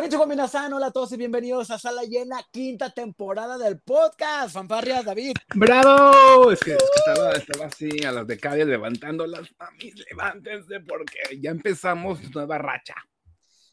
Konnichiwa minasan, hola a todos y bienvenidos a Sala Llena, quinta temporada del podcast. Fanfarrias, David. ¡Bravo! Es que, es que estaba, estaba, así a las becarias levantando las mamis, levántense porque ya empezamos nueva racha.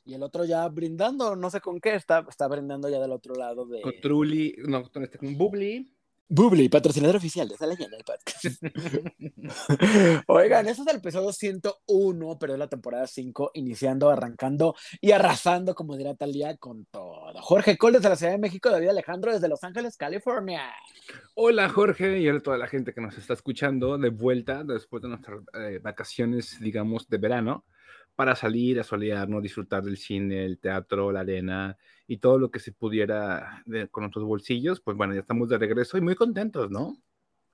Y el otro ya brindando, no sé con qué, está, está brindando ya del otro lado de... Con Trulli, no, con este, con Bubli. Bubli, patrocinador oficial de Sala Llena del podcast. Oigan, este es el episodio 101, pero es la temporada 5, iniciando, arrancando y arrasando, como dirá Talía, con todo. Jorge Cole desde la Ciudad de México, David Alejandro desde Los Ángeles, California. Hola Jorge y a toda la gente que nos está escuchando de vuelta después de nuestras eh, vacaciones, digamos, de verano para salir a solearnos, disfrutar del cine, el teatro, la arena y todo lo que se pudiera de, con nuestros bolsillos, pues bueno, ya estamos de regreso y muy contentos, ¿no?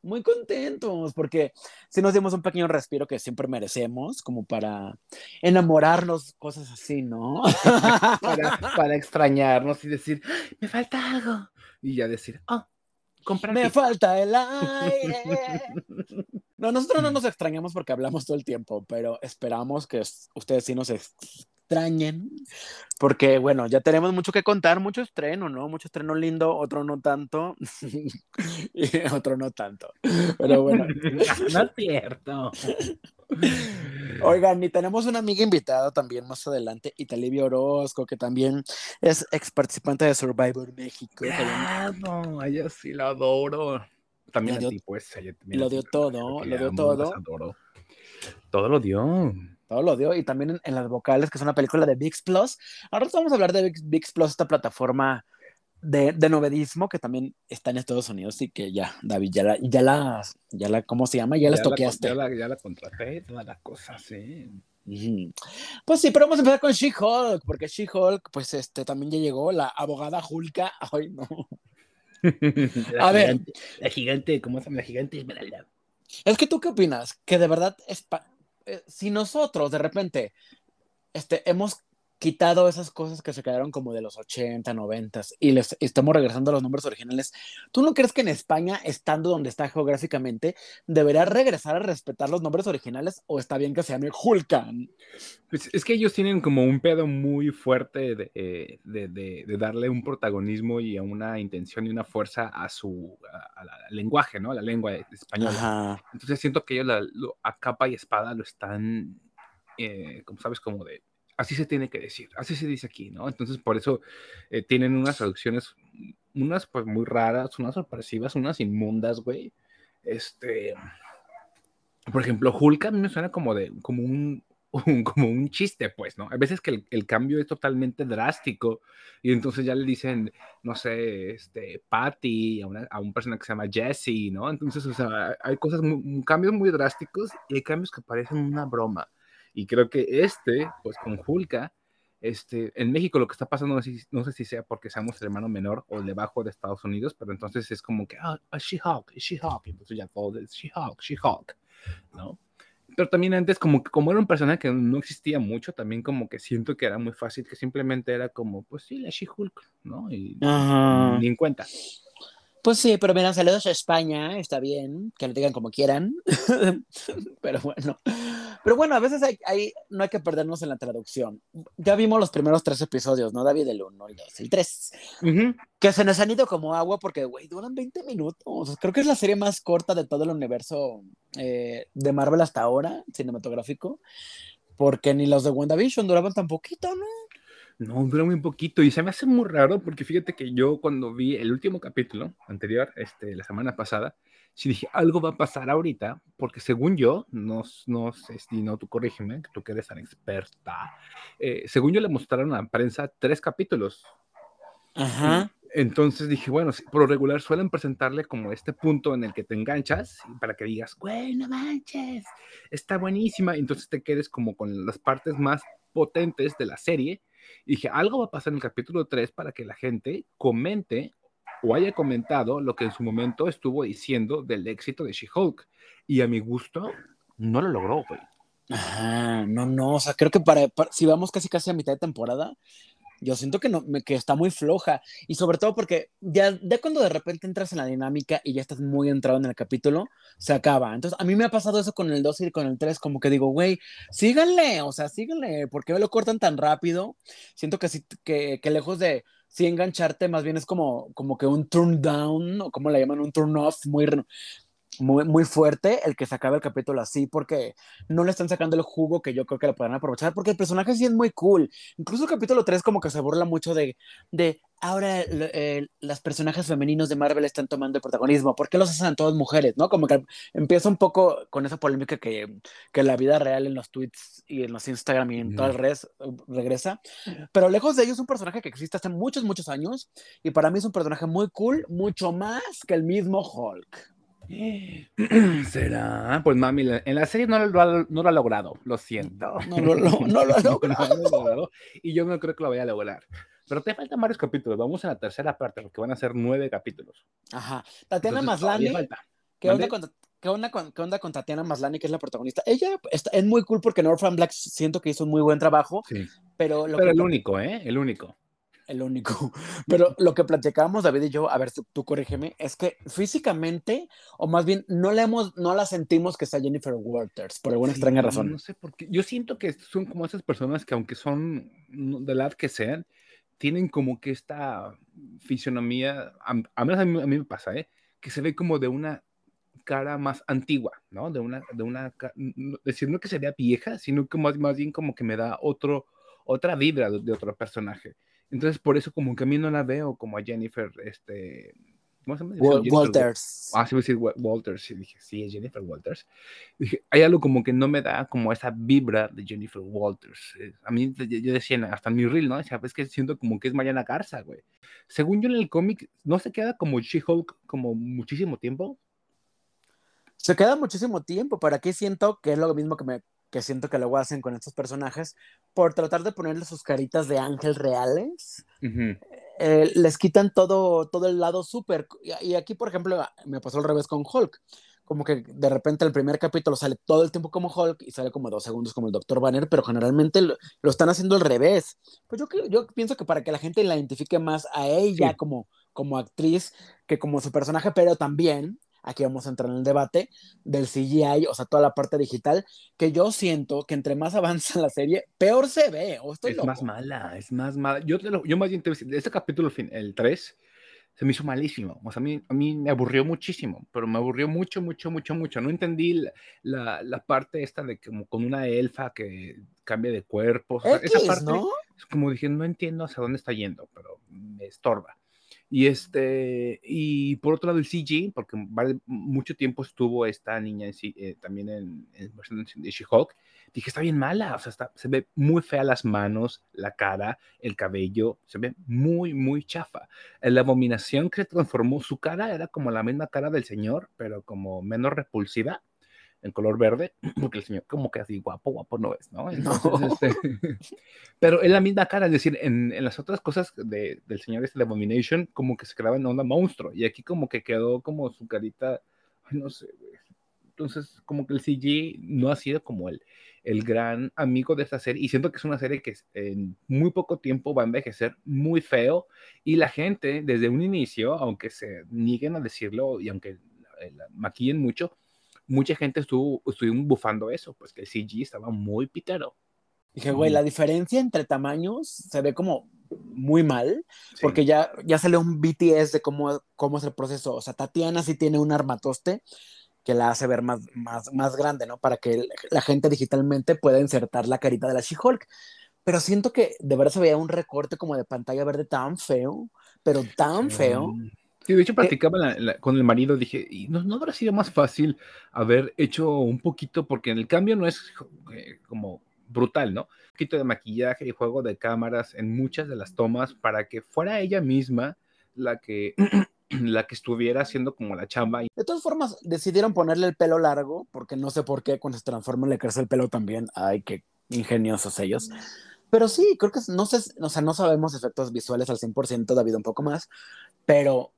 Muy contentos, porque si nos dimos un pequeño respiro que siempre merecemos, como para enamorarnos, cosas así, ¿no? para, para, extrañarnos y decir, me falta algo. Y ya decir, oh, comprar. Me falta el aire. No, nosotros no nos extrañamos porque hablamos todo el tiempo, pero esperamos que ustedes sí nos extrañen, porque bueno, ya tenemos mucho que contar, mucho estreno, ¿no? Mucho estreno lindo, otro no tanto, y otro no tanto, pero bueno. no es cierto. Oigan, y tenemos una amiga invitada también más adelante, Italibia Orozco, que también es ex participante de Survivor México. no, ella sí la adoro. También lo a ti, pues. Lo dio todo, lo dio todo. Todo lo dio. Todo lo dio. Y también en, las vocales, que es una película de VIX Plus. Ahora vamos a hablar de VIX, Plus, esta plataforma de, de, novedismo que también está en Estados Unidos y que ya, David, ya la, ya la, ya la ¿cómo se llama? Ya, la toqueaste. Ya la, ya la contraté, todas las cosas, sí. Pues sí, pero vamos a empezar con She-Hulk, porque She-Hulk, pues este, también ya llegó, la abogada Hulka, ay no, a ver. La gigante, ¿cómo se llama? La gigante Esmeralda. Es que tú qué opinas? Que de verdad, es eh, si nosotros de repente este, hemos quitado esas cosas que se quedaron como de los 80, 90 y les estamos regresando a los nombres originales. ¿Tú no crees que en España, estando donde está geográficamente, debería regresar a respetar los nombres originales o está bien que se llame Hulkan? Pues es que ellos tienen como un pedo muy fuerte de, eh, de, de, darle un protagonismo y a una intención y una fuerza a su al lenguaje, ¿no? A la lengua española. Entonces siento que ellos a capa y espada lo están, eh, como sabes, como de así se tiene que decir, así se dice aquí, ¿no? Entonces, por eso eh, tienen unas traducciones, unas pues muy raras, unas sorpresivas, unas inmundas, güey. Este, por ejemplo, Hulk a mí me suena como de, como un, como un chiste, pues, ¿no? A veces que el, cambio es totalmente drástico y entonces ya le dicen, no sé, este, Patty, a una, a una persona que se llama Jesse, ¿no? Entonces, o sea, hay cosas, cambios muy drásticos y hay cambios que parecen una broma. Y creo que este, pues con Hulka, este, en México lo que está pasando, no sé, no sé si sea porque seamos el hermano menor o debajo de Estados Unidos, pero entonces es como que, ah, oh, She-Hulk, She-Hulk, entonces ya todo es She-Hulk, She-Hulk, ¿no? Pero también antes, como, como era un personaje que no existía mucho, también como que siento que era muy fácil, que simplemente era como, pues sí, la She-Hulk, ¿no? Y ni en cuenta. Pues sí, pero mira, saludos a España, está bien, que lo digan como quieran, pero bueno. Pero bueno, a veces hay, no hay que perdernos en la traducción. Ya vimos los primeros tres episodios, ¿no, David? El 1, el 2, el 3. Que se nos han ido como agua porque, güey, duran 20 minutos. Creo que es la serie más corta de todo el universo eh, de Marvel hasta ahora, cinematográfico. Porque ni los de WandaVision duraban tan poquito, ¿no? No, dura muy poquito y se me hace muy raro porque fíjate que yo cuando vi el último capítulo anterior, este, la semana pasada, sí dije, algo va a pasar ahorita, porque según yo, no, no sé si no, tú corrígeme, tú que eres tan experta, eh, según yo le mostraron a la prensa tres capítulos. Ajá. Entonces dije, bueno, por lo regular suelen presentarle como este punto en el que te enganchas para que digas, güey, no manches, está buenísima. Entonces te quedes como con las partes más potentes de la serie y dije, algo va a pasar en el capítulo 3 para que la gente comente o haya comentado lo que en su momento estuvo diciendo del éxito de She-Hulk. Y a mi gusto, no lo logró, güey. Ajá, no, no, o sea, creo que para, si vamos casi casi a mitad de temporada, Yo siento que, no, que está muy floja. Y sobre todo porque ya, ya cuando de repente entras en la dinámica y ya estás muy entrado en el capítulo, se acaba. Entonces, a mí me ha pasado eso con el 2 y con el 3, como que digo, güey, síganle, o sea, síganle, ¿por qué me lo cortan tan rápido? Siento que, que, que lejos de sí engancharte, más bien es como, como que un turn down, o como le llaman, un turn off, muy, muy, muy fuerte el que se acabe el capítulo así, porque no le están sacando el jugo que yo creo que le puedan aprovechar, porque el personaje sí es muy cool. Incluso el capítulo 3 como que se burla mucho de, de ahora eh, los personajes femeninos de Marvel están tomando el protagonismo, ¿por qué los hacen todas mujeres? ¿no? Como que empieza un poco con esa polémica que, que la vida real en los tweets y en los Instagram y en todas las redes uh, regresa, pero lejos de ello es un personaje que existe hace muchos, muchos años, y para mí es un personaje muy cool, mucho más que el mismo Hulk. ¿Será? Pues mami, en la serie no lo, ha, no lo ha logrado, lo siento. No, lo, no, lo ha logrado. Y yo no creo que lo vaya a lograr. Pero te faltan varios capítulos. Vamos a la tercera parte, porque van a ser nueve capítulos. Ajá. Tatiana Maslani. ¿Qué onda, con, ¿qué, onda con, ¿Qué onda con Tatiana Maslani, que es la protagonista? Ella es muy cool porque Northern Black siento que hizo un muy buen trabajo. Sí. Pero, pero el único, ¿eh? El único el único. Pero lo que platicábamos David y yo, a ver, tú, tú, corrígeme, es que físicamente, o más bien, no le hemos, no la sentimos que sea Jennifer Walters, por alguna extraña razón. No sé por qué. Yo siento que son como esas personas que, aunque son de la edad que sean, tienen como que esta fisionomía, a, menos a mí, a mí, me pasa, ¿eh? Que se ve como de una cara más antigua, ¿no? De una, de una, decir no que sería vieja, sino que más, más bien como que me da otro, otra vibra de otro personaje. Entonces, por eso como que a mí no la veo como a Jennifer, este, ¿cómo se llama? Walters. Ah, sí, voy a decir Walters. Y dije, sí, es Jennifer Walters. dije, hay algo como que no me da como esa vibra de Jennifer Walters. Eh, a mí, yo decía, hasta en mi reel, ¿no? Decía, es que siento como que es Mariana Garza, güey. Según yo en el cómic, ¿no se queda como She-Hulk como muchísimo tiempo? Se queda muchísimo tiempo, pero aquí siento que es lo mismo que me que siento que luego hacen con estos personajes, por tratar de ponerle sus caritas de ángel reales, eh, les quitan todo, todo el lado súper. Y, aquí, por ejemplo, me pasó al revés con Hulk. Como que de repente el primer capítulo sale todo el tiempo como Hulk y sale como dos segundos como el Dr. Banner, pero generalmente lo, están haciendo al revés. Pues yo, yo pienso que para que la gente la identifique más a ella como, como actriz que como su personaje, pero también aquí vamos a entrar en el debate del CGI, o sea, toda la parte digital, que yo siento que entre más avanza la serie, peor se ve. ¿o estoy es más mala, es más mala. Yo, yo más bien te este capítulo, el 3, se me hizo malísimo. O sea, a mí, a mí me aburrió muchísimo, pero me aburrió mucho, mucho, mucho, mucho. No entendí la, la, parte esta de como con una elfa que cambia de cuerpo. esa parte, ¿no? Es como dije, no entiendo hacia dónde está yendo, pero me estorba. Y, este, y por otro lado el CG, porque mucho tiempo estuvo esta niña eh, también en, en de She-Hulk, dije, está bien mala, o sea, se ve muy fea las manos, la cara, el cabello, se ve muy, muy chafa. La abominación que transformó, su cara era como la misma cara del señor, pero como menos repulsiva en color verde, porque el señor como que así guapo, guapo no es, ¿no? Este, pero es la misma cara, es decir, en, en las otras cosas de, del señor este de Abomination, como que se quedaba en onda monstruo, y aquí como que quedó como su carita, no sé, entonces como que el CG no ha sido como el, el gran amigo de esta serie, y siento que es una serie que en muy poco tiempo va a envejecer muy feo, y la gente desde un inicio, aunque se nieguen a decirlo, y aunque la maquillen mucho, mucha gente estuvo, estuvo bufando eso, pues que el CG estaba muy pitero. Dije, güey, la diferencia entre tamaños se ve como muy mal, porque ya, ya salió un BTS de cómo, cómo es el proceso. O sea, Tatiana sí tiene un armatoste que la hace ver más, más, más grande, ¿no? Para que la gente digitalmente pueda insertar la carita de la She-Hulk. Pero siento que de verdad se veía un recorte como de pantalla verde tan feo, pero tan feo. Sí, de hecho platicaba con el marido, dije, ¿y no, no, habrá sido más fácil haber hecho un poquito, porque en el cambio no es eh, como brutal, ¿no? Un poquito de maquillaje y juego de cámaras en muchas de las tomas para que fuera ella misma la que, la que estuviera haciendo como la chamba. De todas formas, decidieron ponerle el pelo largo, porque no sé por qué cuando se transforma le crece el pelo también. Ay, qué ingeniosos ellos. Pero sí, creo que no sé, o sea, no sabemos efectos visuales al 100%, David, un poco más, pero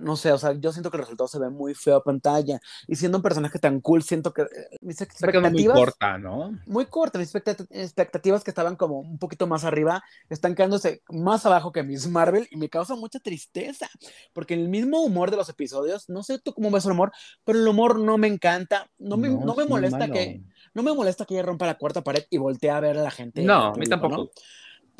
no sé, o sea, yo siento que el resultado se ve muy feo a pantalla. Y siendo un personaje tan cool, siento que eh, mis expectativas. Muy corta, ¿no? Muy corta. Mis expectativas que estaban como un poquito más arriba están quedándose más abajo que Miss Marvel y me causa mucha tristeza. Porque el mismo humor de los episodios, no sé tú cómo ves el humor, pero el humor no me encanta. No me, no, me molesta que. No me molesta que ella rompa la cuarta pared y voltee a ver a la gente. No, a mí tampoco.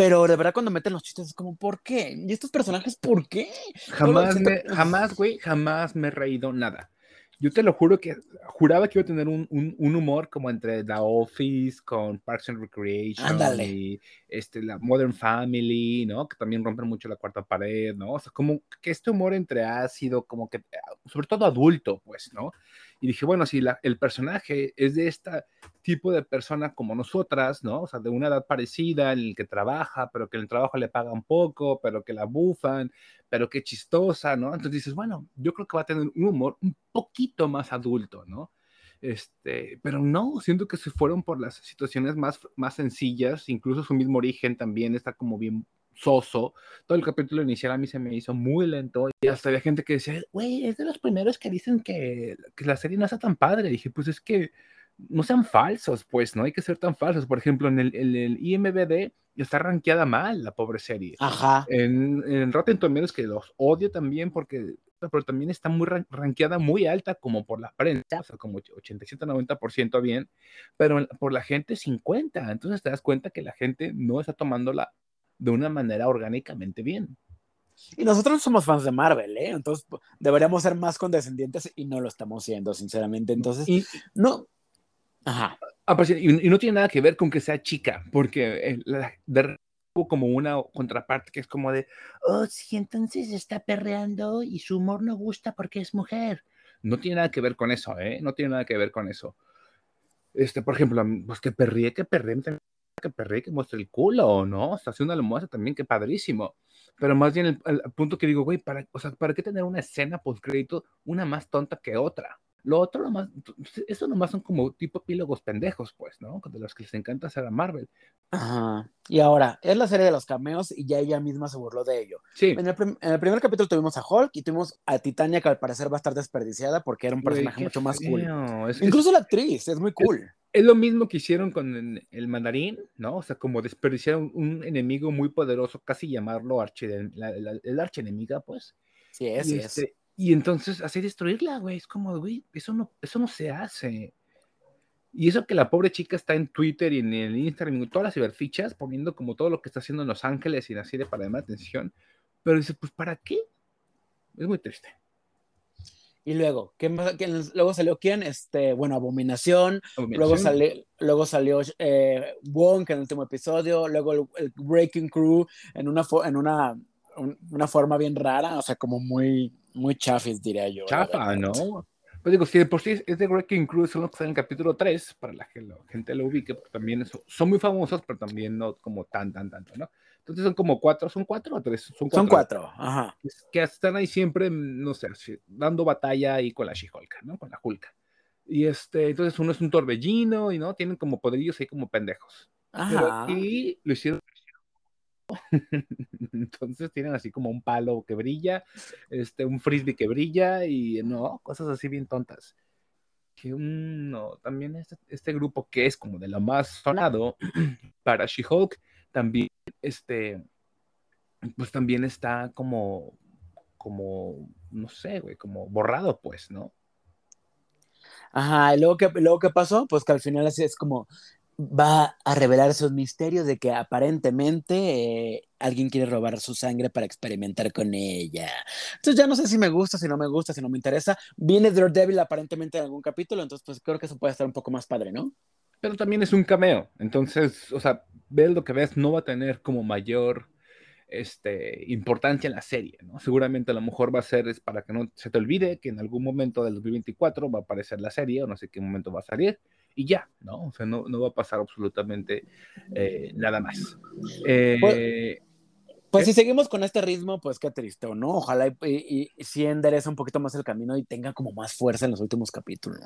Pero de verdad cuando meten los chistes es como, ¿por qué? ¿Y estos personajes por qué? Jamás, me, jamás, güey, jamás me he reído nada. Yo te lo juro que juraba que iba a tener un, un, humor como entre The Office con Parks and Recreation y este, la Modern Family, ¿no? Que también rompen mucho la cuarta pared, ¿no? O sea, como que este humor entre ácido, como que, sobre todo adulto, pues, ¿no? Y dije, bueno, si la, el personaje es de este tipo de persona como nosotras, ¿no? O sea, de una edad parecida, en el que trabaja, pero que en el trabajo le pagan poco, pero que la bufan, pero qué chistosa, ¿no? Entonces dices, bueno, yo creo que va a tener un humor un poquito más adulto, ¿no? Este, pero no, siento que se fueron por las situaciones más, más sencillas, incluso su mismo origen también está como bien soso. Todo el capítulo inicial a mí se me hizo muy lento y hasta había gente que decía, güey, es de los primeros que dicen que, que la serie no está tan padre. Y dije, pues es que no sean falsos, pues, no hay que ser tan falsos. Por ejemplo, en el, en el IMBD está rankeada mal la pobre serie. Ajá. En, en Rotten Tomatoes, que los odio también porque pero también está muy rankeada muy alta como por la prensa, o sea, como 87-90% bien, pero por la gente 50. Entonces te das cuenta que la gente no está tomándola de una manera orgánicamente bien. Y nosotros somos fans de Marvel, ¿eh? Entonces deberíamos ser más condescendientes y no lo estamos siendo, sinceramente. Entonces, no, Ajá. Ah, y, no tiene nada que ver con que sea chica, porque eh, de como una contraparte que es como de, oh, sí, entonces está perreando y su humor no gusta porque es mujer. No tiene nada que ver con eso, ¿eh? No tiene nada que ver con eso. Este, por ejemplo, pues que perríe, que perríe, que perríe, que muestre el culo, ¿no? O si una lo muestra también, que padrísimo. Pero más bien el, el punto que digo, güey, para, o sea, ¿para qué tener una escena post crédito una más tonta que otra? Lo otro, nomás, eso nomás son como tipo epílogos pendejos, pues, ¿no? De los que les encanta hacer a Marvel. Ajá. Y ahora, es la serie de los cameos y ya ella misma se burló de ello. Sí. En el, primer capítulo tuvimos a Hulk y tuvimos a Titania, que al parecer va a estar desperdiciada porque era un personaje mucho más cool. Incluso la actriz, es muy cool. Es, lo mismo que hicieron con el mandarín, ¿no? O sea, como desperdiciaron un, enemigo muy poderoso, casi llamarlo archi, el archienemiga, pues. Sí, es, sí es. Y entonces así destruirla, güey. Es como, güey, eso no, eso no se hace. Y eso que la pobre chica está en Twitter y en el Instagram y todas las ciberfichas poniendo como todo lo que está haciendo en Los Ángeles y así de para llamar atención. Pero dice, pues ¿para qué? Es muy triste. Y luego, ¿quién, luego salió quién? Este, bueno, Abominación. Luego, salió, luego salió eh, Wong en el último episodio. Luego el, Breaking Crew en una, en una, una forma bien rara, o sea, como muy muy chafis, diría yo. Chafa, ¿no? Pues digo, si por sí es de Wrecking Crew, son los que están en el capítulo 3, para la que la gente lo ubique, porque también son muy famosos, pero también no como tan, tan, tanto, ¿no? Entonces son como cuatro, ¿son cuatro o tres? Son cuatro. Son cuatro, ajá. Que están ahí siempre, no sé, dando batalla ahí con la she ¿no? Con la Hulka. Y este, entonces uno es un torbellino y, ¿no? Tienen como poderillos ahí como pendejos. Ajá. y lo hicieron Entonces tienen así como un palo que brilla, este, un frisbee que brilla y no, cosas así bien tontas. Que no, también este, este, grupo que es como de lo más sonado para She-Hulk, también, este, pues también está como, como, no sé, güey, como borrado, pues, ¿no? Ajá, y luego que, luego que pasó, pues que al final así es como, va a revelar esos misterios de que aparentemente eh, alguien quiere robar su sangre para experimentar con ella. Entonces ya no sé si me gusta, si no me gusta, si no me interesa. Viene Daredevil aparentemente en algún capítulo, entonces pues creo que eso puede estar un poco más padre, ¿no? Pero también es un cameo, entonces, o sea, ves lo que ves, no va a tener como mayor este, importancia en la serie, ¿no? Seguramente a lo mejor va a ser es para que no se te olvide que en algún momento del 2024 va a aparecer la serie o no sé qué momento va a salir y ya, ¿no? O sea, no, no va a pasar absolutamente eh, nada más. Eh, pues, si seguimos con este ritmo, pues qué triste, ¿no? Ojalá y, y, si endereza un poquito más el camino y tenga como más fuerza en los últimos capítulos.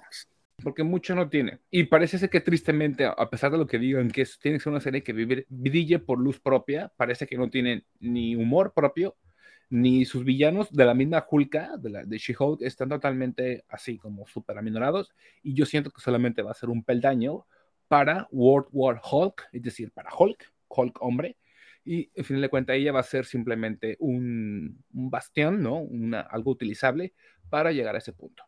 Porque mucho no tiene. Y parece ser que tristemente, a pesar de lo que digan, que tiene que ser una serie que brille por luz propia, parece que no tiene ni humor propio, ni sus villanos de la misma Hulka, de, She-Hulk, están totalmente así como súper aminorados. Y yo siento que solamente va a ser un peldaño para World War Hulk, es decir, para Hulk, Hulk hombre. Y en fin de cuentas, ella va a ser simplemente un, un bastión, ¿no? Una, algo utilizable para llegar a ese punto.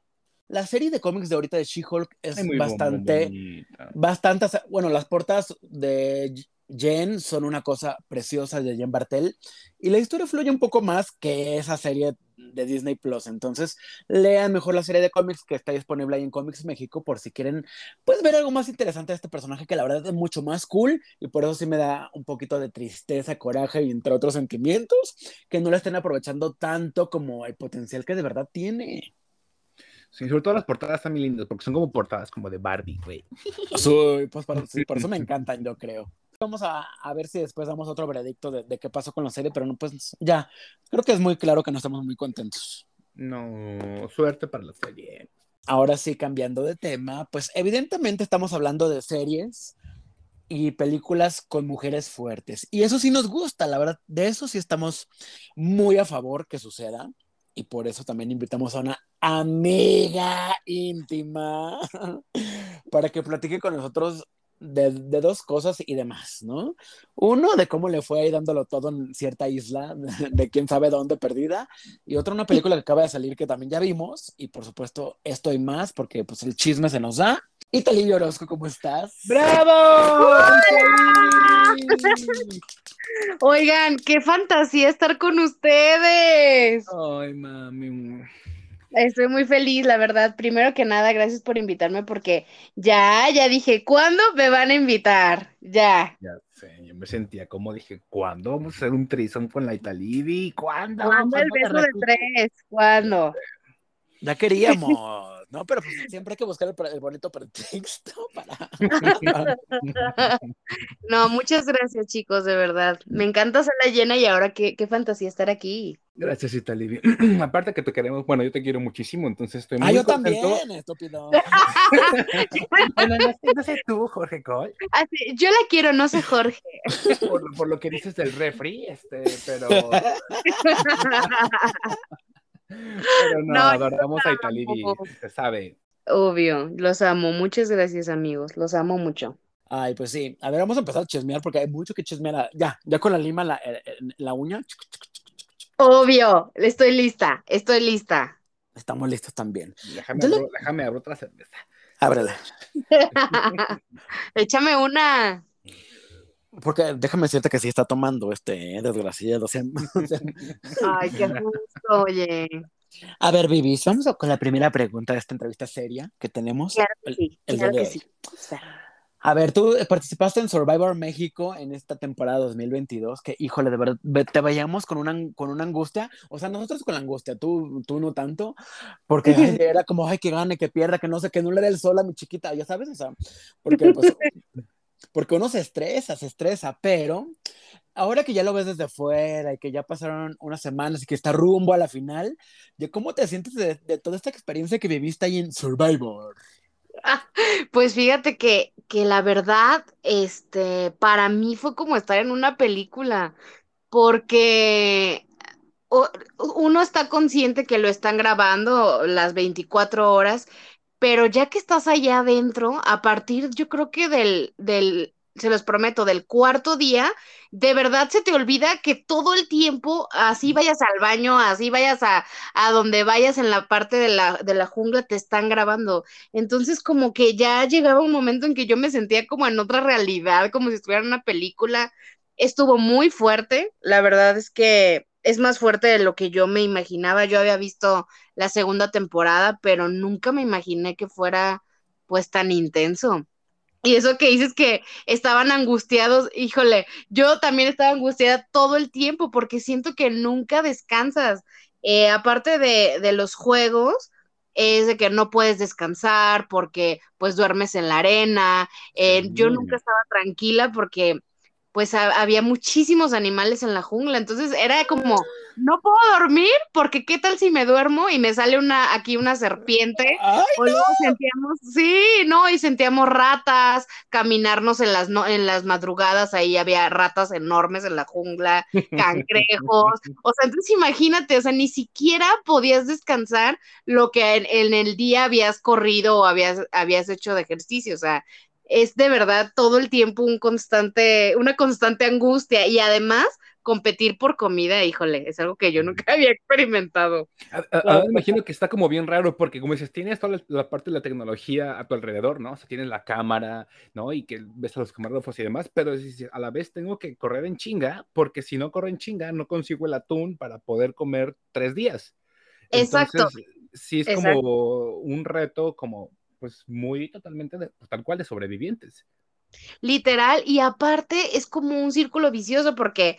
La serie de cómics de ahorita de She-Hulk es, bastante, bastante, bueno, las portadas de Jen son una cosa preciosa de Jen Bartel y la historia fluye un poco más que esa serie de Disney Plus. Entonces, lean mejor la serie de cómics que está disponible ahí en Comics México por si quieren pues ver algo más interesante de este personaje que la verdad es mucho más cool y por eso sí me da un poquito de tristeza, coraje y entre otros sentimientos que no la estén aprovechando tanto como el potencial que de verdad tiene. Sí, sobre todo las portadas están muy lindas porque son como portadas como de Barbie, güey. pues por, sí, por eso me encantan, yo creo. Vamos a, a, ver si después damos otro veredicto de, de, qué pasó con la serie, pero no, pues ya, creo que es muy claro que no estamos muy contentos. No, suerte para la serie. Ahora sí, cambiando de tema, pues evidentemente estamos hablando de series y películas con mujeres fuertes. Y eso sí nos gusta, la verdad, de eso sí estamos muy a favor que suceda. Y por eso también invitamos a una amiga íntima para que platique con nosotros de, dos cosas y demás, ¿no? Uno, de cómo le fue ahí dándolo todo en cierta isla, de, quién sabe dónde perdida, y otra, una película que acaba de salir que también ya vimos, y por supuesto, esto y más, porque pues el chisme se nos da. Y Orozco, ¿cómo estás? ¡Bravo! Oigan, qué fantasía estar con ustedes. Ay, mami. Estoy muy feliz, la verdad. Primero que nada, gracias por invitarme porque ya, ya dije, ¿cuándo me van a invitar? Ya. Ya sé, yo me sentía como dije, ¿cuándo vamos a hacer un trison con la Italibi? ¿Cuándo? ¿Cuándo el beso de tres? ¿Cuándo? Ya queríamos. No, pero pues siempre hay que buscar el, bonito pretexto para. no, muchas gracias, chicos, de verdad. Me encanta la llena y ahora qué, qué fantasía estar aquí. Gracias, Italivia. Aparte que te queremos, bueno, yo te quiero muchísimo, entonces estoy muy Ah, yo también, estúpido. bueno, no sé, tú, Jorge Cole. Ah, yo la quiero, no sé Jorge. Por, por, lo que dices del refri, este, pero. Pero no, adoramos a Italibi, se sabe. Obvio, los amo. Muchas gracias, amigos. Los amo mucho. Ay, pues sí. A ver, vamos a empezar a chismear porque hay mucho que chismear. Ya, ya con la lima, la, eh, eh, la uña. Obvio, estoy lista, estoy lista. Estamos listos también. Déjame, abro, déjame abrir otra cerveza. Ábrela. Échame una. Porque déjame decirte que sí está tomando este desgraciado. Ay, qué gusto, oye. A ver, Vivis, vamos con la primera pregunta de esta entrevista seria que tenemos. Claro que sí, claro que sí. A ver, tú participaste en Survivor México en esta temporada 2022, que híjole, de verdad, te vayamos con una, con una angustia, o sea, nosotros con la angustia, tú, tú no tanto, porque era como, ay, que gane, que pierda, que no sé, que no le dé el sol a mi chiquita, ya sabes, o sea, porque pues, porque uno se estresa, se estresa, pero ahora que ya lo ves desde fuera y que ya pasaron unas semanas y que está rumbo a la final, ¿cómo te sientes de, toda esta experiencia que viviste ahí en Survivor? Pues fíjate que, que la verdad, este, para mí fue como estar en una película, porque uno está consciente que lo están grabando las 24 horas, pero ya que estás allá adentro, a partir, yo creo que del, del, se los prometo, del cuarto día, de verdad se te olvida que todo el tiempo, así vayas al baño, así vayas a, a donde vayas en la parte de la, de la jungla, te están grabando. Entonces, como que ya llegaba un momento en que yo me sentía como en otra realidad, como si estuviera en una película. Estuvo muy fuerte, la verdad es que es más fuerte de lo que yo me imaginaba. Yo había visto la segunda temporada, pero nunca me imaginé que fuera pues tan intenso. Y eso que dices que estaban angustiados, híjole, yo también estaba angustiada todo el tiempo porque siento que nunca descansas. Eh, aparte de, de los juegos, es de que no puedes descansar porque pues duermes en la arena. Eh, yo nunca estaba tranquila porque pues había muchísimos animales en la jungla, entonces era como, no puedo dormir porque qué tal si me duermo y me sale una aquí una serpiente o luego sentíamos, sí, no, y sentíamos ratas, caminarnos en las no, en las madrugadas, ahí había ratas enormes en la jungla, cangrejos, o sea, entonces imagínate, o sea, ni siquiera podías descansar lo que en, en el día habías corrido o habías, habías hecho de ejercicio, o sea, es de verdad todo el tiempo un constante, una constante angustia y además competir por comida, híjole, es algo que yo nunca había experimentado. Ahora imagino que está como bien raro porque como dices, tienes toda la, parte de la tecnología a tu alrededor, ¿no? O sea, tienes la cámara, ¿no? Y que ves a los camarógrafos y demás, pero a la vez tengo que correr en chinga porque si no corro en chinga no consigo el atún para poder comer tres días. Exacto. Sí es como un reto como pues muy totalmente pues, tal cual de sobrevivientes. Literal, y aparte es como un círculo vicioso porque,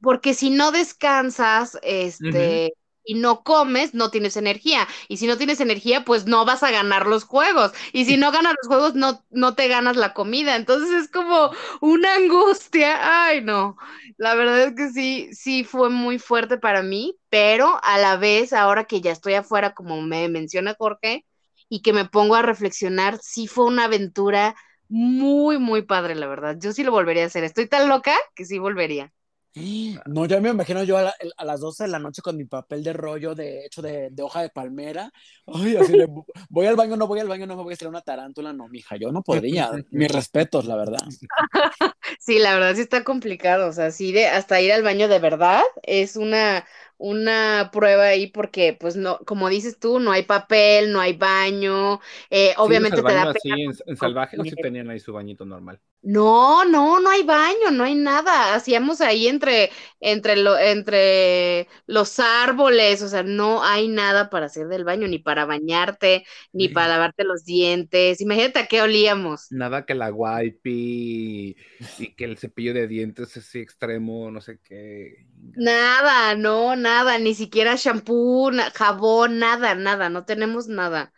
porque si no descansas, este, y no comes, no tienes energía. Y si no tienes energía, pues no vas a ganar los juegos. Y si no ganas los juegos, no, no te ganas la comida. Entonces es como una angustia. Ay, no. La verdad es que sí, sí fue muy fuerte para mí, pero a la vez, ahora que ya estoy afuera, como me menciona Jorge, y que me pongo a reflexionar, sí fue una aventura muy, muy padre, la verdad. Yo sí lo volvería a hacer. Estoy tan loca que sí volvería. No, ya me imagino yo a, las 12 de la noche con mi papel de rollo de hecho de, hoja de palmera. Ay, así voy al baño, no voy al baño, no me voy a hacer una tarántula, no, mija, yo no podría. Mis respetos, la verdad. Sí, la verdad sí está complicado, o sea, sí de hasta ir al baño de verdad es una una prueba ahí porque, pues, no, como dices tú, no hay papel, no hay baño, eh, obviamente te da así, en, salvaje no se tenían ahí su bañito normal. No, no, no hay baño, no hay nada. Hacíamos ahí entre, entre, lo, entre los árboles, o sea, no hay nada para hacer del baño, ni para bañarte, ni para lavarte los dientes. Imagínate a qué olíamos. Nada que la wipe y que el cepillo de dientes así extremo, no sé qué. Nada, no, nada, ni siquiera shampoo, jabón, nada, nada, no tenemos nada.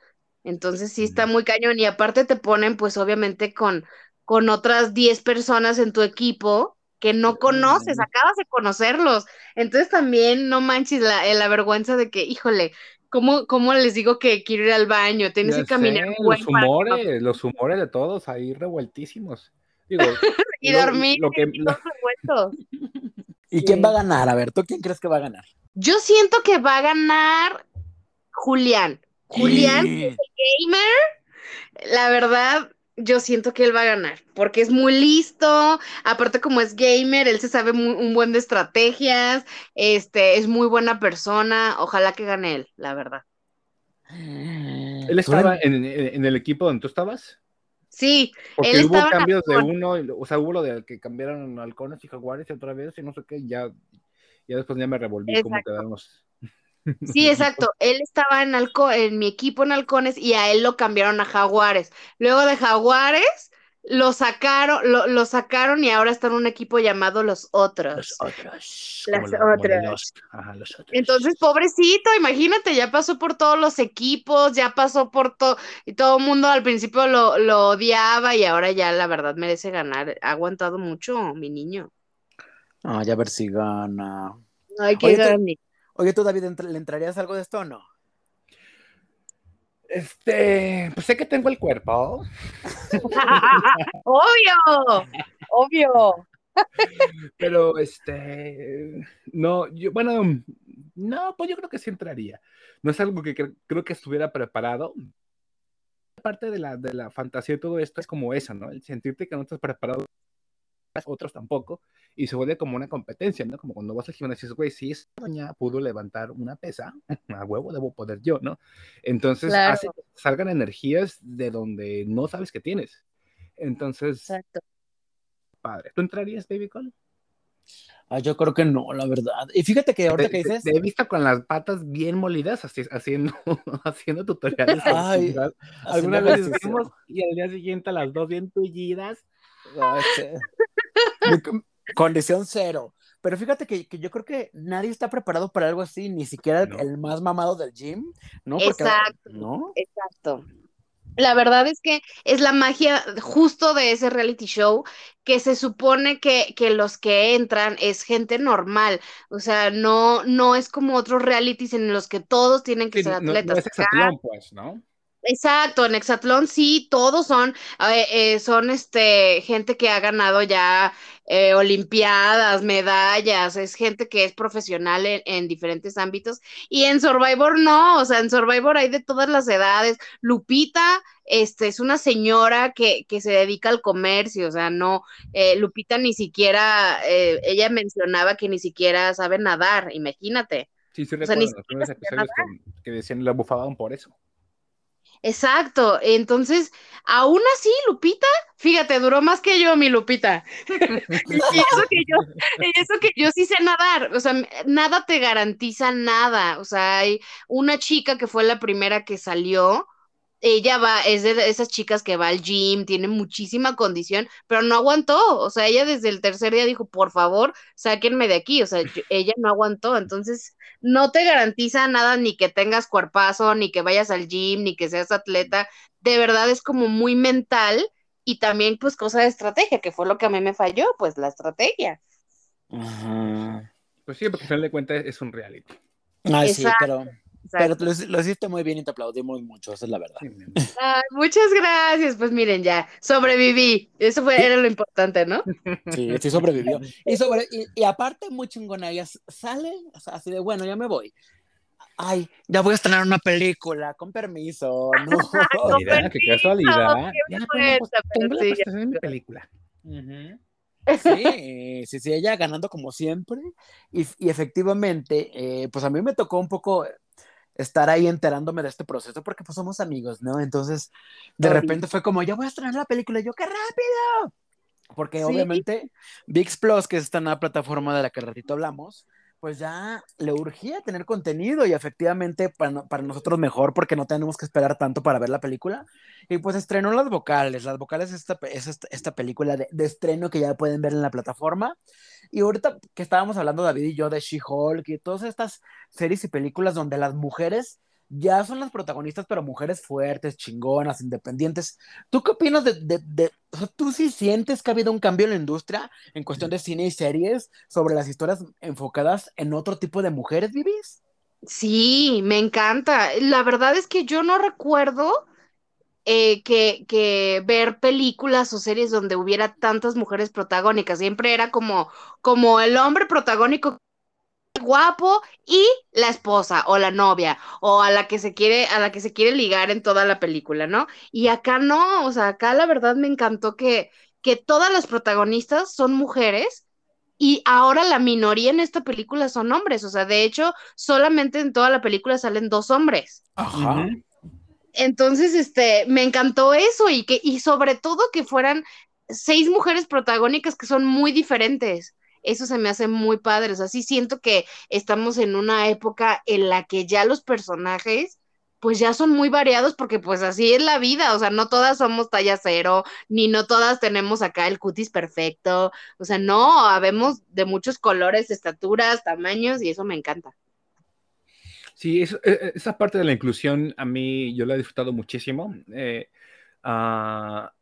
Entonces sí está muy cañón y aparte te ponen pues obviamente con, con otras 10 personas en tu equipo que no conoces, acabas de conocerlos. Entonces también no manches la, la vergüenza de que, híjole, ¿cómo, ¿cómo, les digo que quiero ir al baño? Tienes que caminar. los humores, los humores de todos ahí revueltísimos. y dormir lo, que, ¿Y quién va a ganar? A ver, ¿tú quién crees que va a ganar? Yo siento que va a ganar Julián. Julián es el gamer. La verdad, yo siento que él va a ganar, porque es muy listo, aparte como es gamer, él se sabe un buen de estrategias, este, es muy buena persona, ojalá que gane él, la verdad. ¿Él estaba en, el equipo donde tú estabas? Sí, porque él hubo cambios de uno, o sea, hubo lo de que cambiaron halcones y jaguares y otra vez, y no sé qué, ya, ya después ya me revolví cómo quedamos. Sí, exacto. Él estaba en, en mi equipo en halcones y a él lo cambiaron a jaguares. Luego de jaguares lo sacaron, lo, sacaron y ahora está en un equipo llamado Los Otros. Los Otros. Los, otros. Entonces, pobrecito, imagínate, ya pasó por todos los equipos, ya pasó por todo, y todo el mundo al principio lo, lo, odiaba y ahora ya la verdad merece ganar. Ha aguantado mucho, mi niño. Ah, ya ver si gana. Ay, qué Oye, ¿tú, David, le entrarías algo de esto o no? Este, pues sé que tengo el cuerpo. obvio, obvio. Pero este, no, yo, bueno, no, pues yo creo que sí entraría. No es algo que creo que estuviera preparado. Parte de la, de la fantasía de todo esto es como eso, ¿no? El sentirte que no estás preparado otros tampoco, y se vuelve como una competencia, ¿no? Como cuando vas al gimnasio y dices, güey, si esta doña pudo levantar una pesa, a huevo debo poder yo, ¿no? Entonces hace que salgan energías de donde no sabes que tienes. Entonces, Exacto. padre. ¿Tú entrarías, Baby Call? Ah, yo creo que no, la verdad. Y fíjate que ahorita que dices. Te, he visto con las patas bien molidas haciendo, haciendo tutoriales. Ay, alguna vez vimos y al día siguiente las dos bien tullidas. Condición cero. Pero fíjate que, yo creo que nadie está preparado para algo así, ni siquiera el más mamado del gym, ¿no? exacto, ¿no? Exacto. La verdad es que es la magia justo de ese reality show que se supone que, que los que entran es gente normal, o sea, no, no es como otros realities en los que todos tienen que ser atletas. No, es pues, ¿no? Exacto, en Exatlón sí, todos son, eh, eh, son este, gente que ha ganado ya eh, olimpiadas, medallas, es gente que es profesional en, diferentes ámbitos. Y en Survivor no, o sea, en Survivor hay de todas las edades. Lupita, este, es una señora que, que se dedica al comercio, o sea, no, Lupita ni siquiera, ella mencionaba que ni siquiera sabe nadar, imagínate. Sí, sí, recuerdo los primeros episodios que, que, decían la bufaban por eso. Exacto, entonces, aún así, Lupita, fíjate, duró más que yo, mi Lupita. y eso que yo, eso que yo sí sé nadar, o sea, nada te garantiza nada, o sea, hay una chica que fue la primera que salió, ella va, es de esas chicas que va al gym, tiene muchísima condición, pero no aguantó, o sea, ella desde el tercer día dijo, por favor, sáquenme de aquí, o sea, ella no aguantó, entonces no te garantiza nada, ni que tengas cuerpazo, ni que vayas al gym, ni que seas atleta, de verdad es como muy mental y también pues cosa de estrategia, que fue lo que a mí me falló, pues la estrategia. Pues sí, porque al final de cuentas es un reality. Ay, sí, pero pero lo, hiciste muy bien y te aplaudimos mucho, esa es la verdad. muchas gracias. Pues miren, ya sobreviví. Eso fue, era lo importante, ¿no? Sí, sí sobrevivió. Y, sobre, y, aparte, muy chingona, ella sale, así de bueno, ya me voy. Ay, ya voy a estrenar una película, con permiso. No. Mira, qué casualidad. ya, pues, tengo la mi película. Sí, sí, sí, ella ganando como siempre. Y, y efectivamente, eh, pues a mí me tocó un poco estar ahí enterándome de este proceso porque pues somos amigos, ¿no? Entonces, de repente fue como, ya voy a estrenar la película, y yo, ¡qué rápido! Porque obviamente VIX Plus, que es esta nueva plataforma de la que ratito hablamos, pues ya le urgía tener contenido y efectivamente para, para, nosotros mejor porque no tenemos que esperar tanto para ver la película. Y pues estrenó Las Vocales. Las Vocales es esta, es esta, película de, de, estreno que ya pueden ver en la plataforma. Y ahorita que estábamos hablando David y yo de She-Hulk y todas estas series y películas donde las mujeres ya son las protagonistas, pero mujeres fuertes, chingonas, independientes. ¿Tú qué opinas de, de, tú sí sientes que ha habido un cambio en la industria en cuestión de cine y series sobre las historias enfocadas en otro tipo de mujeres, Vivis? Sí, me encanta. La verdad es que yo no recuerdo eh, que, que, ver películas o series donde hubiera tantas mujeres protagónicas. Siempre era como, como el hombre protagónico guapo y la esposa o la novia o a la que se quiere a la que se quiere ligar en toda la película, ¿no? Y acá no, o sea, acá la verdad me encantó que que todas las protagonistas son mujeres y ahora la minoría en esta película son hombres, o sea, de hecho, solamente en toda la película salen dos hombres. Ajá. Entonces, este, me encantó eso y que y sobre todo que fueran seis mujeres protagónicas que son muy diferentes eso se me hace muy padre. O sea, sí siento que estamos en una época en la que ya los personajes pues ya son muy variados porque pues así es la vida, o sea, no todas somos talla cero, ni no todas tenemos acá el cutis perfecto, o sea, no, habemos de muchos colores, estaturas, tamaños y eso me encanta. Sí, e, e, esa parte de la inclusión a mí yo la he disfrutado muchísimo. Eh, ah,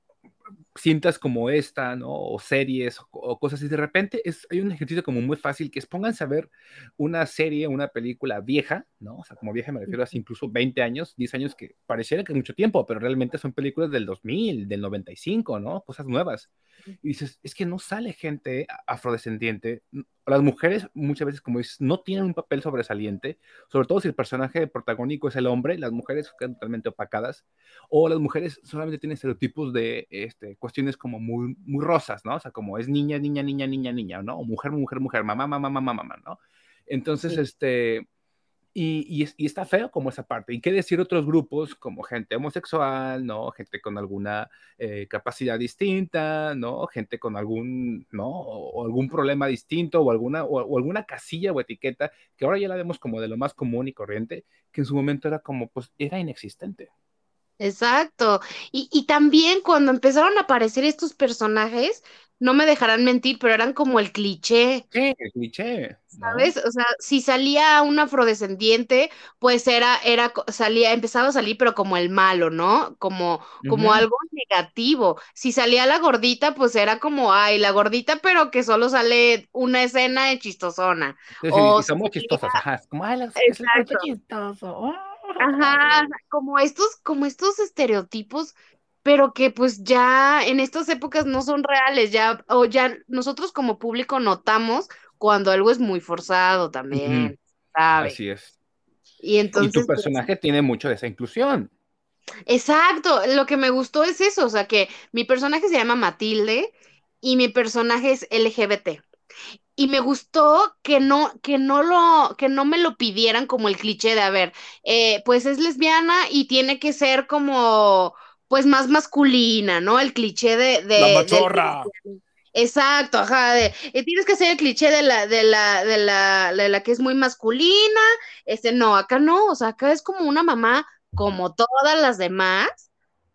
cintas como esta, ¿no? O series o, cosas así. De repente es, hay un ejercicio como muy fácil que es pónganse a ver una serie, una película vieja, ¿no? O sea, como vieja me refiero a incluso 20 años, 10 años que pareciera que es mucho tiempo, pero realmente son películas del 2000, del 95, ¿no? Cosas nuevas. Y dices, es que no sale gente afrodescendiente. Las mujeres muchas veces, como dices, no tienen un papel sobresaliente, sobre todo si el personaje protagónico es el hombre, las mujeres quedan totalmente opacadas, o las mujeres solamente tienen estereotipos de este, cuestiones como muy, muy rosas, ¿no? O sea, como es niña, niña, niña, niña, niña, ¿no? O mujer, mujer, mujer, mamá, mamá, mamá, mamá, ¿no? Entonces, este, y, está feo como esa parte. ¿Y qué decir otros grupos como gente homosexual, ¿no? Gente con alguna eh, capacidad distinta, ¿no? Gente con algún, ¿no? O, algún problema distinto o alguna, o, alguna casilla o etiqueta que ahora ya la vemos como de lo más común y corriente, que en su momento era como, pues, era inexistente. Exacto. Y también cuando empezaron a aparecer estos personajes, no me dejarán mentir, pero eran como el cliché. Sí, el cliché. ¿Sabes? O sea, si salía un afrodescendiente, pues era, era, salía, empezaba a salir, pero como el malo, ¿no? Como, como algo negativo. Si salía la gordita, pues era como, ay, la gordita, pero que solo sale una escena de chistosona. o y somos chistosas, ajá. Como, ay, es chistoso. Ajá, como estos, como estos estereotipos pero que pues ya en estas épocas no son reales, ya, o ya nosotros como público notamos cuando algo es muy forzado también, Así es. Y entonces. tu pues, personaje tiene mucho de esa inclusión. Exacto, lo que me gustó es eso, o sea, que mi personaje se llama Matilde y mi personaje es LGBT. Y me gustó que no, que no lo, que no me lo pidieran como el cliché de, a ver, eh, pues es lesbiana y tiene que ser como, pues más masculina, ¿no? El cliché de... de la machorra. Exacto, ajá, de, eh, tienes que ser el cliché de la, de la, de la, de la que es muy masculina, este, no, acá no, o sea, acá es como una mamá como todas las demás,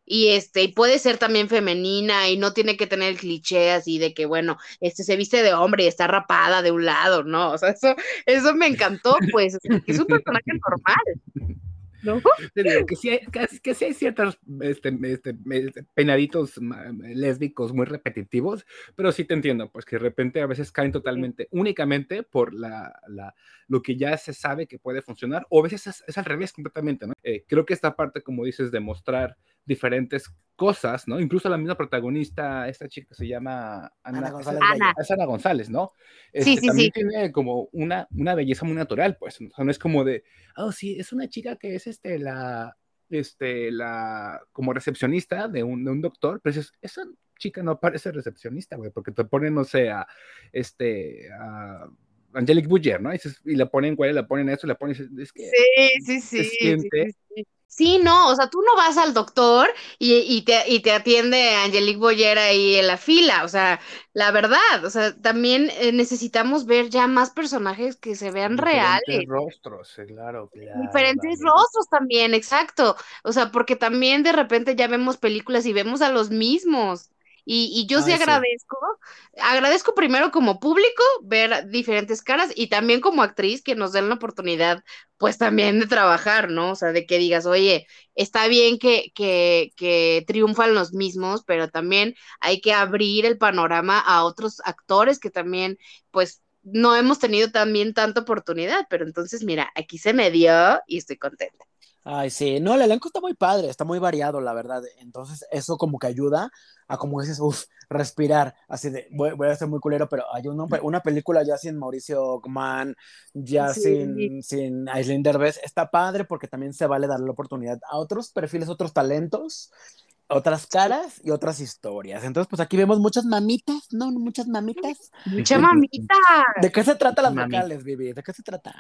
y este, y puede ser también femenina, y no tiene que tener el cliché así de que, bueno, este se viste de hombre y está rapada de un lado, ¿no? O sea, eso, eso me encantó, pues, es un personaje normal. ¿No? que sí hay, que, hay ciertos este, este, este, peinaditos lésbicos muy repetitivos, pero sí te entiendo, pues que de repente a veces caen totalmente, únicamente por la, la lo que ya se sabe que puede funcionar, o a veces es, al revés completamente, ¿no? Eh, creo que esta parte, como dices, de mostrar diferentes cosas, ¿no? Incluso la misma protagonista, esta chica se llama Ana, González, Es Ana González, ¿no? sí, este, sí, también tiene como una, una belleza muy natural, pues, no es como de, oh, sí, es una chica que es este, la, este, la, como recepcionista de un, de un doctor, pero es, esa chica no parece recepcionista, güey, porque te ponen, no sé, a, este, a Angelic Budger, ¿no? Y, y le ponen, güey, le ponen eso, le ponen, es que... Sí, sí, sí. Sí, no, o sea, tú no vas al doctor y, te, y te atiende Angelique Boyer ahí en la fila, o sea, la verdad, o sea, también eh, necesitamos ver ya más personajes que se vean reales. Diferentes rostros, claro, claro. Diferentes rostros también, exacto, o sea, porque también de repente ya vemos películas y vemos a los mismos. Y, yo sí agradezco, agradezco primero como público ver diferentes caras y también como actriz que nos den la oportunidad, pues también de trabajar, ¿no? O sea, de que digas, oye, está bien que, que, que triunfan los mismos, pero también hay que abrir el panorama a otros actores que también, pues, no hemos tenido también tanta oportunidad, pero entonces, mira, aquí se me dio y estoy contenta. Ay, sí, no, el elenco está muy padre, está muy variado, la verdad. Entonces, eso como que ayuda a, como dices, uff, respirar. Así de, voy, a ser muy culero, pero hay una, una película ya sin Mauricio Ockman, ya sin, sin Aislinn Derbez. Está padre porque también se vale dar la oportunidad a otros perfiles, otros talentos, otras caras y otras historias. Entonces, pues aquí vemos muchas mamitas, ¿no? Muchas mamitas. Mucha mamita. ¿De qué se trata las vocales, Vivi? ¿De qué se trata?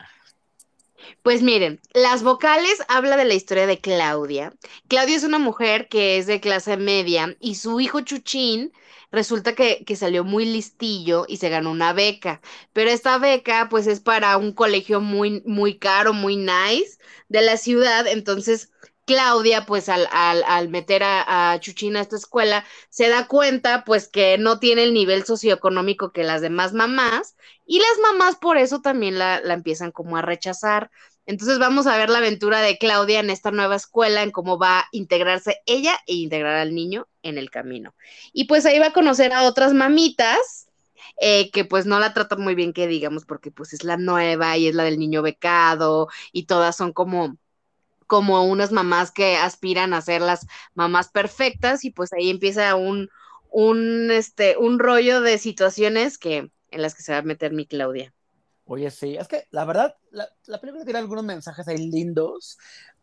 Pues miren, las vocales habla de la historia de Claudia. Claudia es una mujer que es de clase media y su hijo Chuchín resulta que, que, salió muy listillo y se ganó una beca. Pero esta beca pues es para un colegio muy, muy caro, muy nice de la ciudad. Entonces Claudia, pues al, al, meter a, a, Chuchina a esta escuela, se da cuenta pues que no tiene el nivel socioeconómico que las demás mamás y las mamás por eso también la, la, empiezan como a rechazar. Entonces vamos a ver la aventura de Claudia en esta nueva escuela, en cómo va a integrarse ella e integrar al niño en el camino. Y pues ahí va a conocer a otras mamitas. Eh, que pues no la tratan muy bien que digamos porque pues es la nueva y es la del niño becado y todas son como como unas mamás que aspiran a ser las mamás perfectas y pues ahí empieza un, un, este, un rollo de situaciones que, en las que se va a meter mi Claudia. Oye, sí, es que la verdad, la, la película tiene algunos mensajes ahí lindos,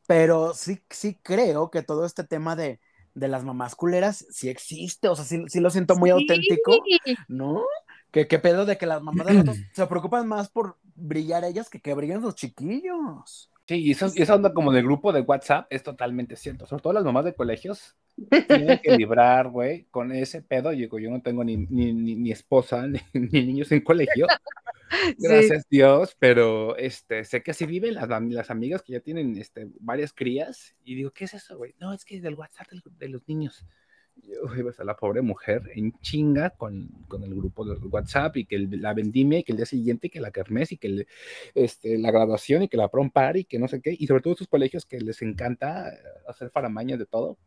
pero sí, sí creo que todo este tema de, de las mamás culeras sí existe, o sea, sí, sí lo siento muy auténtico, ¿no? Que qué pedo de que las mamás de se preocupan más por brillar ellas que que brillen los chiquillos. Sí, y, eso, esa onda como de grupo de WhatsApp es totalmente cierto. Sobre todo las mamás de colegios tienen que librar, güey, con ese pedo. Yo, yo no tengo ni, ni, ni, esposa ni, niños en colegio. Gracias Dios, pero este, sé que así viven las, las, amigas que ya tienen este, varias crías y digo, ¿qué es eso, güey? No, es que es del WhatsApp de los niños. Yo iba a la pobre mujer en chinga con, con, el grupo de WhatsApp y que la vendimia y que el día siguiente que la kermés y que este, la graduación y que la prom y que no sé qué. Y sobre todo esos colegios que les encanta hacer faramañas de todo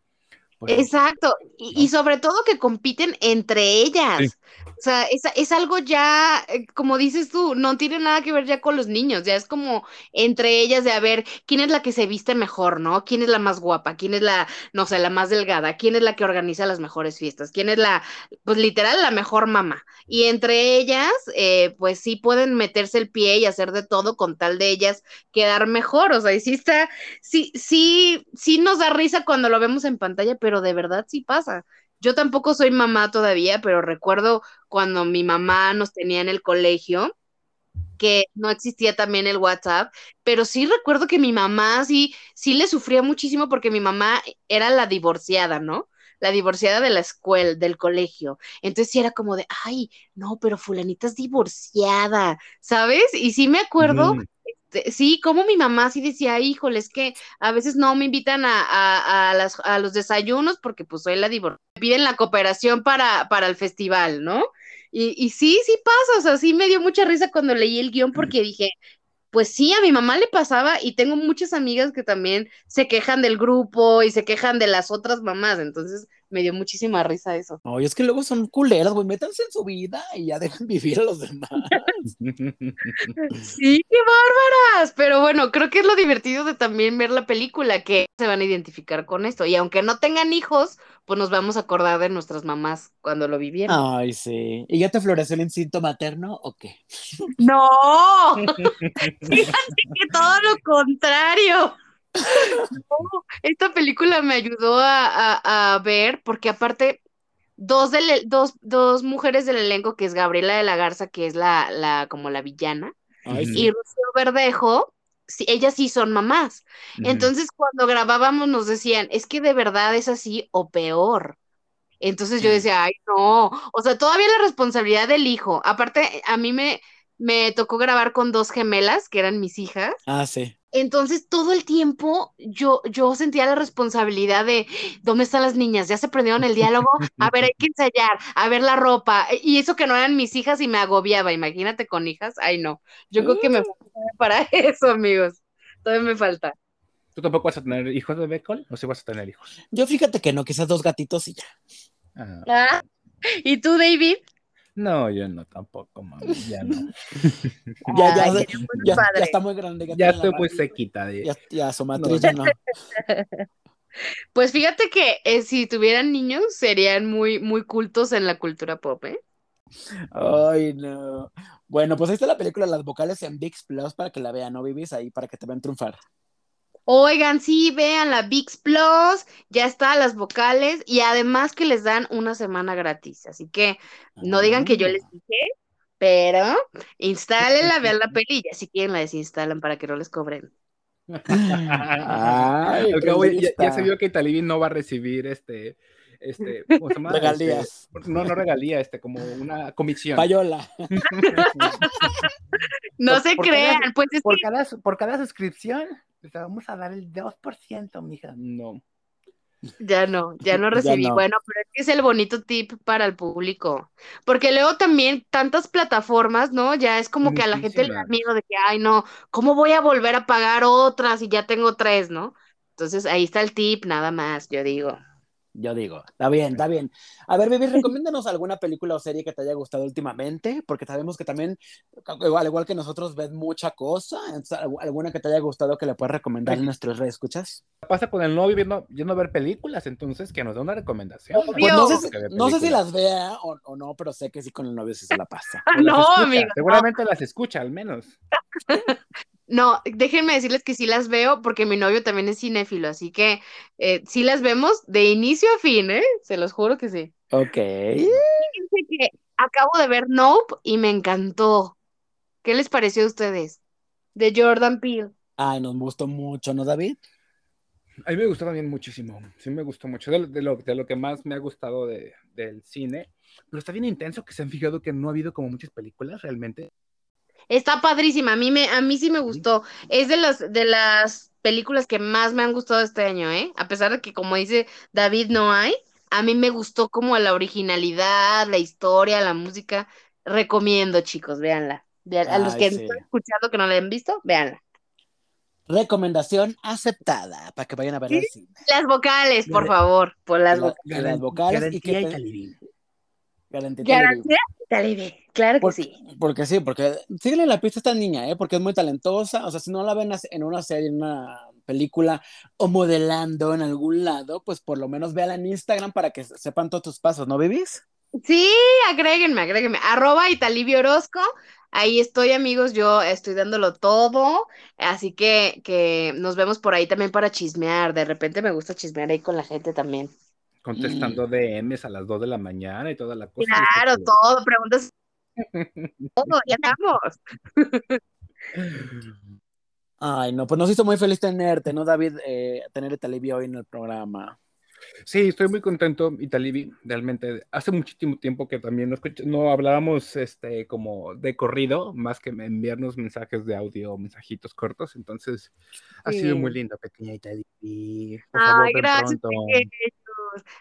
pues, Exacto, y, sobre todo que compiten entre ellas. O sea, es, es, algo ya, eh, como dices tú, no tiene nada que ver ya con los niños, ya es como entre ellas de a ver quién es la que se viste mejor, ¿no? ¿Quién es la más guapa? ¿Quién es la, no sé, la más delgada? ¿Quién es la que organiza las mejores fiestas? ¿Quién es la, pues literal, la mejor mamá? Y entre ellas, eh, pues sí pueden meterse el pie y hacer de todo con tal de ellas quedar mejor. O sea, y sí está, sí, sí, sí nos da risa cuando lo vemos en pantalla, pero pero de verdad sí pasa. Yo tampoco soy mamá todavía, pero recuerdo cuando mi mamá nos tenía en el colegio, que no existía también el WhatsApp, pero sí recuerdo que mi mamá sí, sí le sufría muchísimo porque mi mamá era la divorciada, ¿no? La divorciada de la escuela, del colegio. Entonces sí era como de, ay, no, pero fulanita es divorciada, ¿sabes? Y sí me acuerdo este, sí, como mi mamá sí decía, híjole, es que a veces no me invitan a, a, los desayunos porque pues soy la divorciada. Me piden la cooperación para, para el festival, ¿no? Y, y sí, sí pasa, o sea, sí me dio mucha risa cuando leí el guion porque dije, pues sí, a mi mamá le pasaba y tengo muchas amigas que también se quejan del grupo y se quejan de las otras mamás, entonces me dio muchísima risa eso. Oye, es que luego son culeras, güey, métanse en su vida y ya dejan vivir a los demás. sí, qué bárbaras, pero bueno, creo que es lo divertido de también ver la película, que se van a identificar con esto, y aunque no tengan hijos, pues nos vamos a acordar de nuestras mamás cuando lo vivieron. Ay, sí. ¿Y ya te floreció el instinto materno o qué? No, fíjate que todo lo contrario. Esta película me ayudó a, ver, porque aparte, dos, dos, dos, mujeres del elenco, que es Gabriela de la Garza, que es la, la como la villana, y Rocío Verdejo, sí, ellas sí son mamás. Entonces, cuando grabábamos nos decían, es que de verdad es así o peor. Entonces yo decía, ay, no, o sea, todavía la responsabilidad del hijo. Aparte, a mí me, me tocó grabar con dos gemelas, que eran mis hijas. Ah, sí. Entonces, todo el tiempo yo, yo sentía la responsabilidad de, ¿dónde están las niñas? Ya se prendieron el diálogo, a ver, hay que ensayar, a ver la ropa. Y eso que no eran mis hijas y me agobiaba, imagínate con hijas, ay no. Yo creo que me falta para eso, amigos. Todavía me falta. ¿Tú tampoco vas a tener hijos de Becol o si vas a tener hijos? Yo fíjate que no, quizás dos gatitos y ya. Ah. Ah, ¿Y tú, David? No, yo no tampoco, mami, ya no. ya, ya, ya, ya, está muy grande. Ya estoy muy sequita. Ya, ya su matriz ya no. Pues fíjate que eh, si tuvieran niños serían muy, muy cultos en la cultura pop, ¿eh? Ay, no. Bueno, pues ahí está la película Las vocales en VIX Plus para que la vean, ¿no, Vivis? Ahí para que te vean triunfar. Oigan, sí, vean la VIX Plus, ya está las vocales y además que les dan una semana gratis. Así que no digan que yo les ah. dije, pero instálenla, vean la pelilla. Si quieren la desinstalan para que no les cobren. Ay, ya, se vio que Talibi no va a recibir este, este, ¿cómo se llama? Regalías. Este, no, no regalía, este, como una comisión. Payola. no se crean, pues es por, cada, por cada suscripción vamos a dar el 2%, mija. No. Ya no, ya no recibí. Bueno, pero es que es el bonito tip para el público. Porque luego también tantas plataformas, ¿no? Ya es como que a la gente le da miedo de que, ay, no, ¿cómo voy a volver a pagar otras si ya tengo tres, ¿no? Entonces ahí está el tip, nada más, yo digo. Yo digo, está bien, está bien. A ver, Vivi, recomiéndanos alguna película o serie que te haya gustado últimamente, porque sabemos que también, al igual que nosotros, ves mucha cosa. ¿Alguna que te haya gustado que le puedas recomendar a nuestros redes escuchas? Pasa con el novio viendo, yendo a ver películas, entonces que nos dé una recomendación. Pues no, sé si, las vea o, no, pero sé que sí con el novio sí se la pasa. no, amigo. Seguramente las escucha, al menos. No, déjenme decirles que sí las veo porque mi novio también es cinéfilo, así que eh, sí las vemos de inicio a fin, ¿eh? Se los juro que sí. Ok. Fíjense que acabo de ver Nope y me encantó. ¿Qué les pareció a ustedes? De Jordan Peele. Ay, nos gustó mucho, ¿no, David? A mí me gustó también muchísimo. Sí, me gustó mucho. De, lo, de lo, que más me ha gustado de, del cine. Pero está bien intenso que se han fijado que no ha habido como muchas películas realmente Está padrísima, a mí, me, a mí sí me gustó. Es de, los, de las películas que más me han gustado este año, ¿eh? A pesar de que, como dice David, no hay, a mí me gustó como la originalidad, la historia, la música. Recomiendo, chicos, véanla. a los que están escuchando que no la han visto, véanla. Recomendación aceptada para que vayan a ver Las vocales, por favor, por las, vocales. Las vocales y que Garantía claro que sí. Porque sí, porque síguele la pista a esta niña, ¿eh? porque es muy talentosa. O sea, si no la ven en una serie, en una película o modelando en algún lado, pues por lo menos véala en Instagram para que sepan todos tus pasos, ¿no, Vivís? Sí, agréguenme, agréguenme. Arroba Italivio Orozco. Ahí estoy, amigos. Yo estoy dándolo todo. Así que, que nos vemos por ahí también para chismear. De repente me gusta chismear ahí con la gente también. Contestando DMs a las 2 de la mañana y toda la cosa. Claro, todo. Preguntas. todo, ya estamos. Ay, no, pues nos hizo muy feliz tenerte, ¿no, David? Eh, tener Italibi hoy en el programa. Sí, estoy muy contento, Italibi, realmente. Hace muchísimo tiempo que también no, no hablábamos este, como de corrido, más que enviarnos mensajes de audio, mensajitos cortos. Entonces, ha sido muy lindo, pequeña Italibi. Ay, gracias,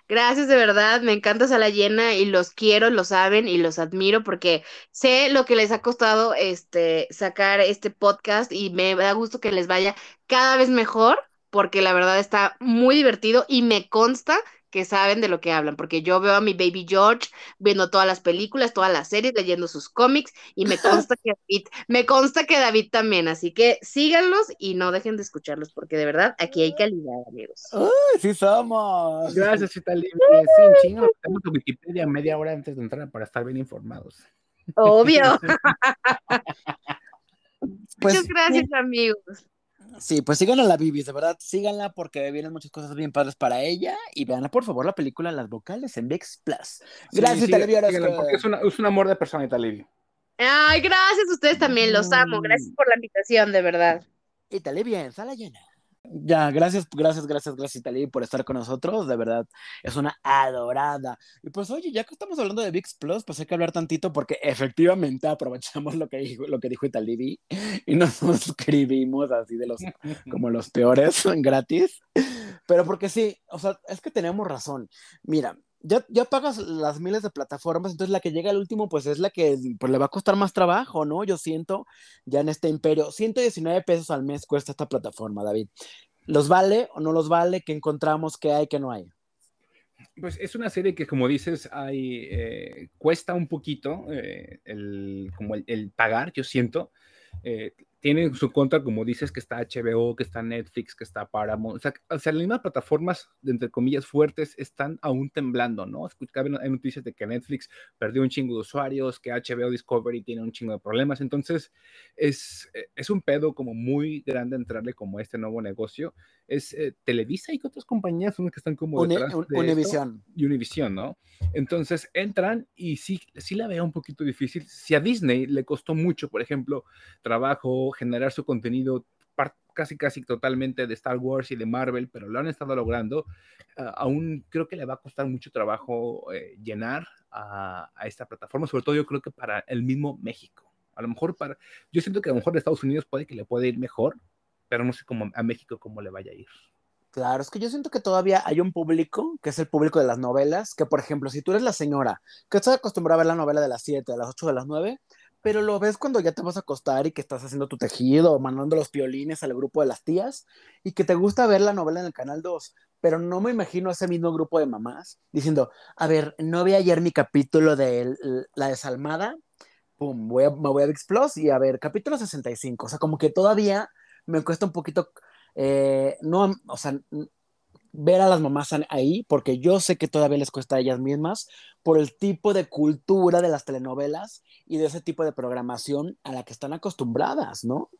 Gracias de verdad, me encanta Sala Llena y los quiero, lo saben y los admiro porque sé lo que les ha costado este sacar este podcast y me da gusto que les vaya cada vez mejor porque la verdad está muy divertido y me consta que saben de lo que hablan, porque yo veo a mi baby George viendo todas las películas, todas las series, leyendo sus cómics y me consta que David, me consta que David también, así que síganlos y no dejen de escucharlos, porque de verdad aquí hay calidad, amigos. ¡Uy, sí somos! Gracias, Italia. Sí, chingo, tenemos Wikipedia media hora antes de entrar para estar bien informados. Obvio. Pues, Muchas gracias, amigos. Sí, pues síganla la Bibis, de verdad, síganla porque vienen muchas cosas bien padres para ella y veanla por favor la película Las Vocales en VIX Plus. Gracias, sí, porque es, es, un amor de persona, Italivio. Ay, gracias, ustedes también, los amo. Gracias por la invitación, de verdad. Y sala llena. Ya, gracias, gracias, gracias, gracias, Itali, por estar con nosotros. De verdad, es una adorada. Y pues, oye, ya que estamos hablando de VIX Plus, pues hay que hablar tantito porque efectivamente aprovechamos lo que dijo, lo que dijo Italibi y nos suscribimos así de los, como los peores gratis. Pero porque sí, o sea, es que tenemos razón. Mira, ya, ya pagas las miles de plataformas, entonces la que llega al último, pues es la que pues, le va a costar más trabajo, ¿no? Yo siento ya en este imperio, 119 pesos al mes cuesta esta plataforma, David. ¿Los vale o no los vale? ¿Qué encontramos? ¿Qué hay? ¿Qué no hay? Pues es una serie que, como dices, hay, eh, cuesta un poquito eh, el, como el, pagar, yo siento. Eh, tiene su contra, como dices, que está HBO, que está Netflix, que está Paramount. O sea, o sea las mismas plataformas, entre comillas, fuertes, están aún temblando, ¿no? Hay noticias de que Netflix perdió un chingo de usuarios, que HBO Discovery tiene un chingo de problemas. Entonces, es, es un pedo como muy grande entrarle como a este nuevo negocio es eh, Televisa y otras compañías son las que están como detrás de Univision. y Univision, ¿no? Entonces entran y sí, sí la veo un poquito difícil. Si a Disney le costó mucho, por ejemplo, trabajo, generar su contenido casi casi totalmente de Star Wars y de Marvel, pero lo han estado logrando, aún creo que le va a costar mucho trabajo eh, llenar a, a esta plataforma, sobre todo yo creo que para el mismo México. A lo mejor para, yo siento que a lo mejor de Estados Unidos puede que le puede ir mejor, pero no sé cómo a México cómo le vaya a ir. Claro, es que yo siento que todavía hay un público, que es el público de las novelas, que por ejemplo, si tú eres la señora, que estás acostumbrada a ver la novela de las 7, de las 8, de las 9, pero lo ves cuando ya te vas a acostar y que estás haciendo tu tejido, o mandando los piolines al grupo de las tías, y que te gusta ver la novela en el canal 2, pero no me imagino ese mismo grupo de mamás diciendo, a ver, no vi ayer mi capítulo de La Desalmada, pum, voy a, me voy a Plus y a ver, capítulo 65, o sea, como que todavía me cuesta un poquito, eh, no, o sea, ver a las mamás ahí, porque yo sé que todavía les cuesta a ellas mismas, por el tipo de cultura de las telenovelas y de ese tipo de programación a la que están acostumbradas, ¿no?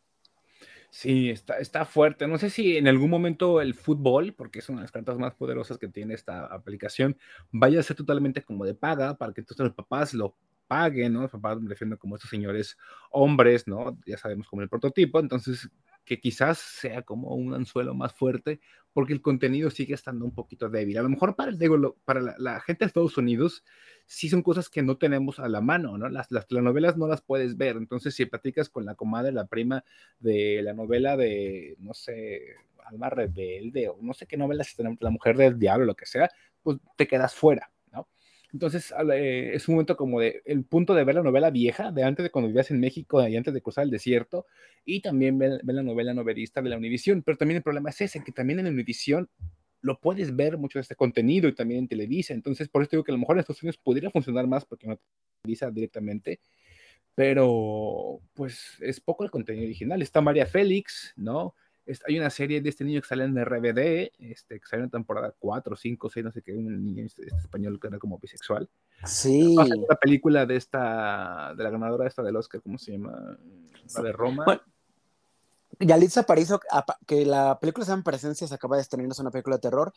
Sí, está, está fuerte. No sé si en algún momento el fútbol, porque es una de las cartas más poderosas que tiene esta aplicación, vaya a ser totalmente como de paga para que todos los papás lo paguen, ¿no? Los papás me refiero como estos señores hombres, ¿no? Ya sabemos como el prototipo. Entonces, que quizás sea como un anzuelo más fuerte porque el contenido sigue estando un poquito débil. A lo mejor para, el, para la, gente de Estados Unidos sí son cosas que no tenemos a la mano, ¿no? Las, las telenovelas no las puedes ver, entonces si platicas con la comadre, la prima de la novela de, no sé, Alma Rebelde o no sé qué novelas, La Mujer del Diablo, lo que sea, pues te quedas fuera. Entonces eh, es un momento como de el punto de ver la novela vieja, de antes de cuando vivías en México y antes de cruzar el desierto, y también ver, la novela novelista de la Univisión. Pero también el problema es ese, que también en la Univisión lo puedes ver mucho de este contenido y también en Televisa. Entonces, por eso digo que a lo mejor en Estados Unidos pudiera funcionar más porque no Televisa directamente, pero pues es poco el contenido original. Está María Félix, ¿no? Hay una serie de este niño que sale en RBD, este, que sale en temporada 4, 5, 6, no sé qué, un niño este, este español que era como bisexual. Sí. La película de esta, de la ganadora esta del Oscar, ¿cómo se llama? La de Roma. Bueno, Yalitza Aparicio, que la película se llama Presencia, se acaba de estrenar, es una película de terror,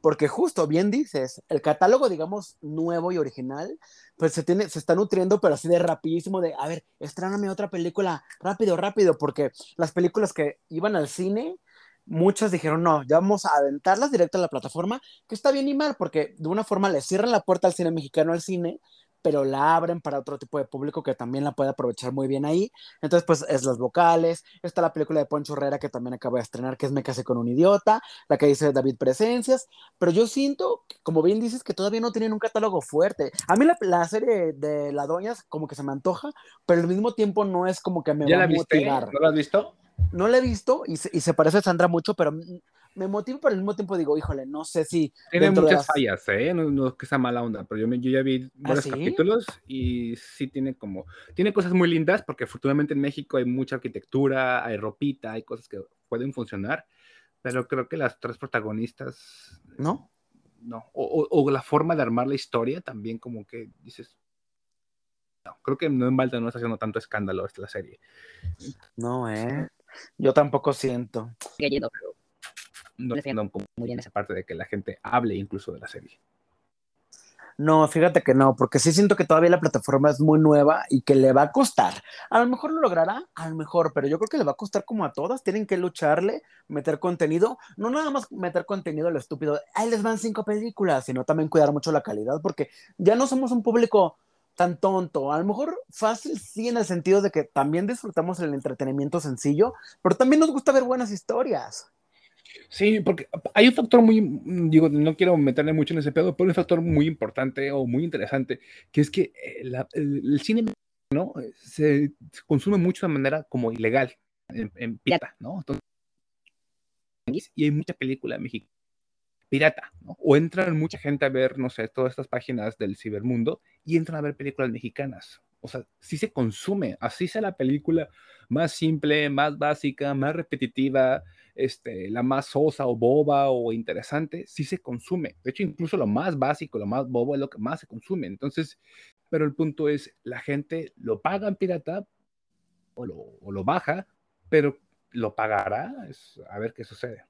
porque justo, bien dices, el catálogo, digamos, nuevo y original, pues se, tiene, se está nutriendo, pero así de rapidísimo, de, a ver, estrename otra película, rápido, rápido, porque las películas que iban al cine, muchas dijeron, no, ya vamos a aventarlas directo a la plataforma, que está bien y mal, porque de una forma le cierran la puerta al cine mexicano al cine, pero la abren para otro tipo de público que también la puede aprovechar muy bien ahí. Entonces, pues es los vocales, está la película de Poncho Herrera que también acabo de estrenar, que es Me casé con un idiota, la que dice David Presencias, pero yo siento, como bien dices, que todavía no tienen un catálogo fuerte. A mí la, serie de La Doña como que se me antoja, pero al mismo tiempo no es como que me va a motivar. ¿No la has visto? No la he visto y se, y se parece a Sandra mucho, pero me motiva, pero al mismo tiempo digo, híjole, no sé si. Tiene muchas fallas, ¿eh? No, es que sea mala onda, pero yo, yo ya vi ¿Ah, varios capítulos y sí tiene como. Tiene cosas muy lindas, porque afortunadamente en México hay mucha arquitectura, hay ropita, hay cosas que pueden funcionar, pero creo que las tres protagonistas. ¿No? No. O, la forma de armar la historia también, como que dices. No, creo que no en Balta no está haciendo tanto escándalo esta la serie. No, ¿eh? Yo tampoco siento. pero no entiendo muy bien esa parte de que la gente hable incluso de la serie. No, fíjate que no, porque sí siento que todavía la plataforma es muy nueva y que le va a costar. A lo mejor lo logrará, a lo mejor, pero yo creo que le va a costar como a todas. Tienen que lucharle, meter contenido, no nada más meter contenido lo estúpido, ahí les van cinco películas, sino también cuidar mucho la calidad, porque ya no somos un público tan tonto. A lo mejor fácil sí en el sentido de que también disfrutamos el entretenimiento sencillo, pero también nos gusta ver buenas historias. Sí, porque hay un factor muy, digo, no quiero meterle mucho en ese pedo, pero un factor muy importante o muy interesante, que es que eh, el, cine ¿no? Se, consume mucho de manera como ilegal, en, pirata, ¿no? y hay mucha película mexicana pirata, ¿no? O entran mucha gente a ver, no sé, todas estas páginas del cibermundo y entran a ver películas mexicanas. O sea, sí se consume, así sea la película más simple, más básica, más repetitiva, este, la más sosa o boba o interesante, sí se consume. De hecho, incluso lo más básico, lo más bobo es lo que más se consume. Entonces, pero el punto es, la gente lo paga en pirata o lo, o lo baja, pero lo pagará, es, a ver qué sucede.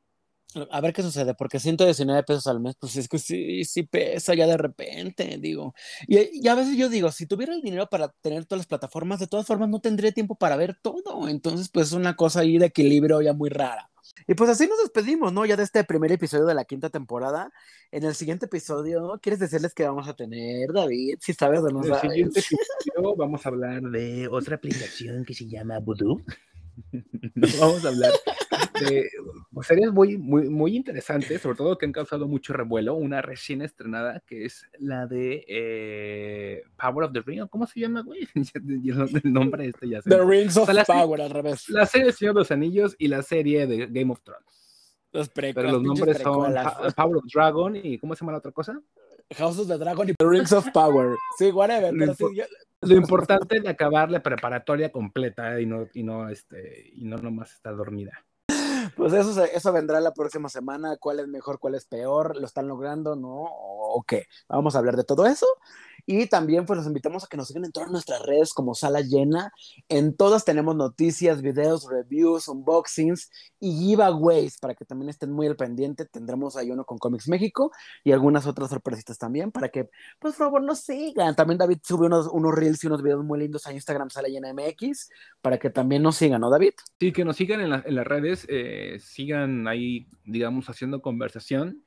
A ver qué sucede, porque 119 pesos al mes, pues es que sí, sí pesa ya de repente, digo. Y, y, a veces yo digo, si tuviera el dinero para tener todas las plataformas, de todas formas no tendría tiempo para ver todo. Entonces, pues es una cosa ahí de equilibrio ya muy rara. Y pues así nos despedimos, ¿no? Ya de este primer episodio de la quinta temporada. En el siguiente episodio, ¿quieres decirles qué vamos a tener, David? Si sabes o no sabes. En el siguiente episodio vamos a hablar de otra aplicación que se llama Voodoo. Nos vamos a hablar de series muy, muy, muy interesantes, sobre todo que han causado mucho revuelo. Una recién estrenada que es la de eh, Power of the Ring. ¿Cómo se llama, güey? El nombre este ya sé. The Rings of Power, al revés. La serie de Señor de los Anillos y la serie de Game of Thrones. Los Pero los nombres son Power of Dragon y ¿cómo se llama la otra cosa? House of the Dragon y The Rings of Power. Sí, whatever. Lo, importante de acabar la preparatoria completa y no, y no, este, y no nomás estar dormida. Pues eso, eso vendrá la próxima semana. ¿Cuál es mejor, cuál es peor? ¿Lo están logrando? ¿No? ¿O qué? Vamos a hablar de todo eso. Y también pues los invitamos a que nos sigan en todas nuestras redes como Sala Llena. En todas tenemos noticias, videos, reviews, unboxings y giveaways para que también estén muy al pendiente. Tendremos ahí uno con Comics México y algunas otras sorpresitas también para que, pues, por favor, nos sigan. También David subió unos, unos reels y unos videos muy lindos a Instagram Sala Llena MX para que también nos sigan, ¿no, David? Sí, que nos sigan en, las redes, eh, sigan ahí, digamos, haciendo conversación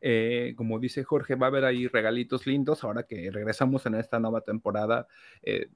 eh, como dice Jorge, va a haber ahí regalitos lindos ahora que regresamos en esta nueva temporada, eh,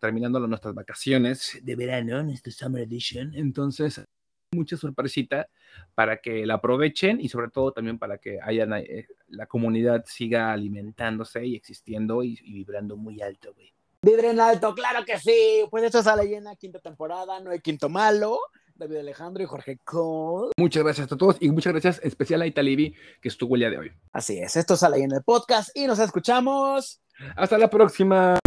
terminando nuestras vacaciones de verano, este Summer Edition. Entonces, mucha sorpresita para que la aprovechen y sobre todo también para que hayan, eh, la comunidad siga alimentándose y existiendo y, vibrando muy alto, güey. Vibren alto, claro que sí. Pues esto es la llena, quinta temporada, no hay quinto malo. David Alejandro y Jorge Cole. Muchas gracias a todos y muchas gracias especial a Italibi que estuvo el día de hoy. Así es, esto sale ahí en el podcast y nos escuchamos. Hasta la próxima.